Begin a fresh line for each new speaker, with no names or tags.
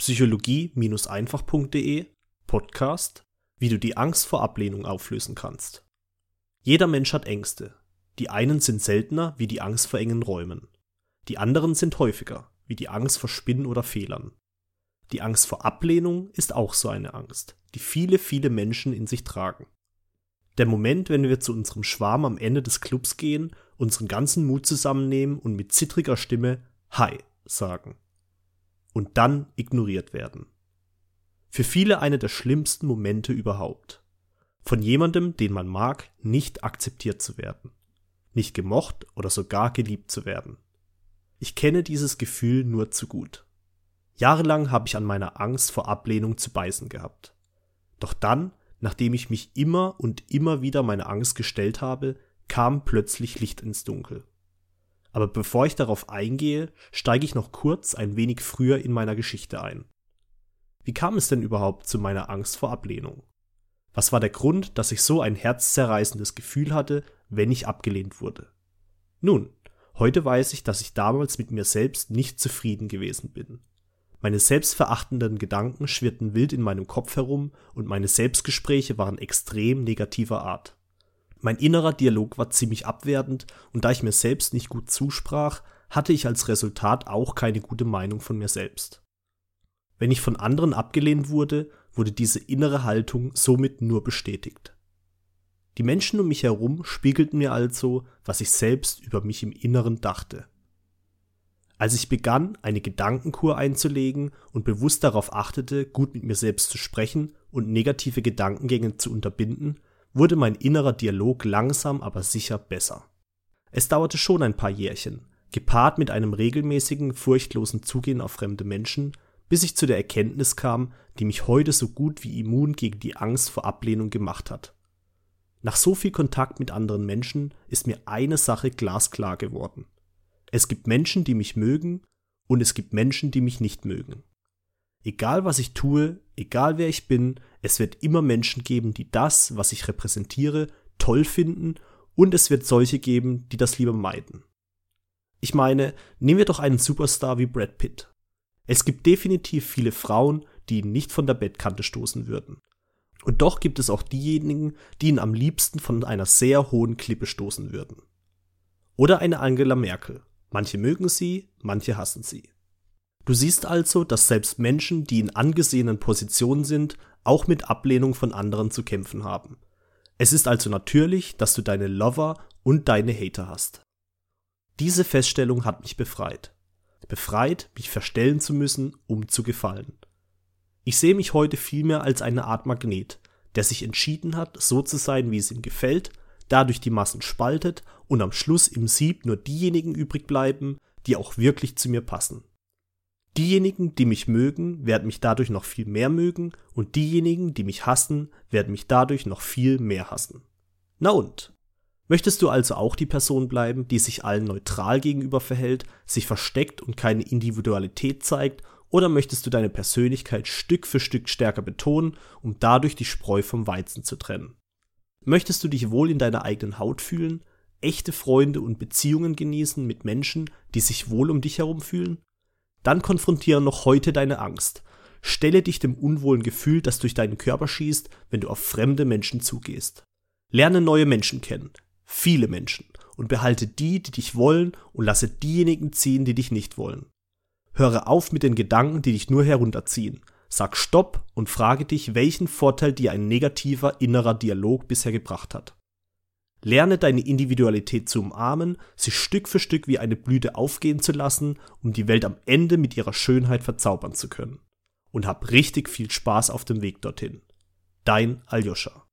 psychologie-einfach.de Podcast, wie du die Angst vor Ablehnung auflösen kannst. Jeder Mensch hat Ängste. Die einen sind seltener wie die Angst vor engen Räumen. Die anderen sind häufiger, wie die Angst vor Spinnen oder Fehlern. Die Angst vor Ablehnung ist auch so eine Angst, die viele, viele Menschen in sich tragen. Der Moment, wenn wir zu unserem Schwarm am Ende des Clubs gehen, unseren ganzen Mut zusammennehmen und mit zittriger Stimme Hi sagen und dann ignoriert werden. Für viele eine der schlimmsten Momente überhaupt. Von jemandem, den man mag, nicht akzeptiert zu werden. Nicht gemocht oder sogar geliebt zu werden. Ich kenne dieses Gefühl nur zu gut. Jahrelang habe ich an meiner Angst vor Ablehnung zu beißen gehabt. Doch dann, nachdem ich mich immer und immer wieder meine Angst gestellt habe, kam plötzlich Licht ins Dunkel. Aber bevor ich darauf eingehe, steige ich noch kurz ein wenig früher in meiner Geschichte ein. Wie kam es denn überhaupt zu meiner Angst vor Ablehnung? Was war der Grund, dass ich so ein herzzerreißendes Gefühl hatte, wenn ich abgelehnt wurde? Nun, heute weiß ich, dass ich damals mit mir selbst nicht zufrieden gewesen bin. Meine selbstverachtenden Gedanken schwirrten wild in meinem Kopf herum und meine Selbstgespräche waren extrem negativer Art. Mein innerer Dialog war ziemlich abwertend und da ich mir selbst nicht gut zusprach, hatte ich als Resultat auch keine gute Meinung von mir selbst. Wenn ich von anderen abgelehnt wurde, wurde diese innere Haltung somit nur bestätigt. Die Menschen um mich herum spiegelten mir also, was ich selbst über mich im Inneren dachte. Als ich begann, eine Gedankenkur einzulegen und bewusst darauf achtete, gut mit mir selbst zu sprechen und negative Gedankengänge zu unterbinden, wurde mein innerer Dialog langsam aber sicher besser. Es dauerte schon ein paar Jährchen, gepaart mit einem regelmäßigen, furchtlosen Zugehen auf fremde Menschen, bis ich zu der Erkenntnis kam, die mich heute so gut wie immun gegen die Angst vor Ablehnung gemacht hat. Nach so viel Kontakt mit anderen Menschen ist mir eine Sache glasklar geworden. Es gibt Menschen, die mich mögen, und es gibt Menschen, die mich nicht mögen. Egal was ich tue, egal wer ich bin, es wird immer Menschen geben, die das, was ich repräsentiere, toll finden und es wird solche geben, die das lieber meiden. Ich meine, nehmen wir doch einen Superstar wie Brad Pitt. Es gibt definitiv viele Frauen, die ihn nicht von der Bettkante stoßen würden. Und doch gibt es auch diejenigen, die ihn am liebsten von einer sehr hohen Klippe stoßen würden. Oder eine Angela Merkel. Manche mögen sie, manche hassen sie. Du siehst also, dass selbst Menschen, die in angesehenen Positionen sind, auch mit Ablehnung von anderen zu kämpfen haben. Es ist also natürlich, dass du deine Lover und deine Hater hast. Diese Feststellung hat mich befreit. Befreit, mich verstellen zu müssen, um zu gefallen. Ich sehe mich heute vielmehr als eine Art Magnet, der sich entschieden hat, so zu sein, wie es ihm gefällt, dadurch die Massen spaltet und am Schluss im Sieb nur diejenigen übrig bleiben, die auch wirklich zu mir passen. Diejenigen, die mich mögen, werden mich dadurch noch viel mehr mögen und diejenigen, die mich hassen, werden mich dadurch noch viel mehr hassen. Na und? Möchtest du also auch die Person bleiben, die sich allen neutral gegenüber verhält, sich versteckt und keine Individualität zeigt, oder möchtest du deine Persönlichkeit Stück für Stück stärker betonen, um dadurch die Spreu vom Weizen zu trennen? Möchtest du dich wohl in deiner eigenen Haut fühlen, echte Freunde und Beziehungen genießen mit Menschen, die sich wohl um dich herum fühlen? Dann konfrontiere noch heute deine Angst. Stelle dich dem unwohlen Gefühl, das durch deinen Körper schießt, wenn du auf fremde Menschen zugehst. Lerne neue Menschen kennen, viele Menschen, und behalte die, die dich wollen, und lasse diejenigen ziehen, die dich nicht wollen. Höre auf mit den Gedanken, die dich nur herunterziehen. Sag Stopp und frage dich, welchen Vorteil dir ein negativer innerer Dialog bisher gebracht hat. Lerne deine Individualität zu umarmen, sie Stück für Stück wie eine Blüte aufgehen zu lassen, um die Welt am Ende mit ihrer Schönheit verzaubern zu können. Und hab richtig viel Spaß auf dem Weg dorthin. Dein Aljoscha.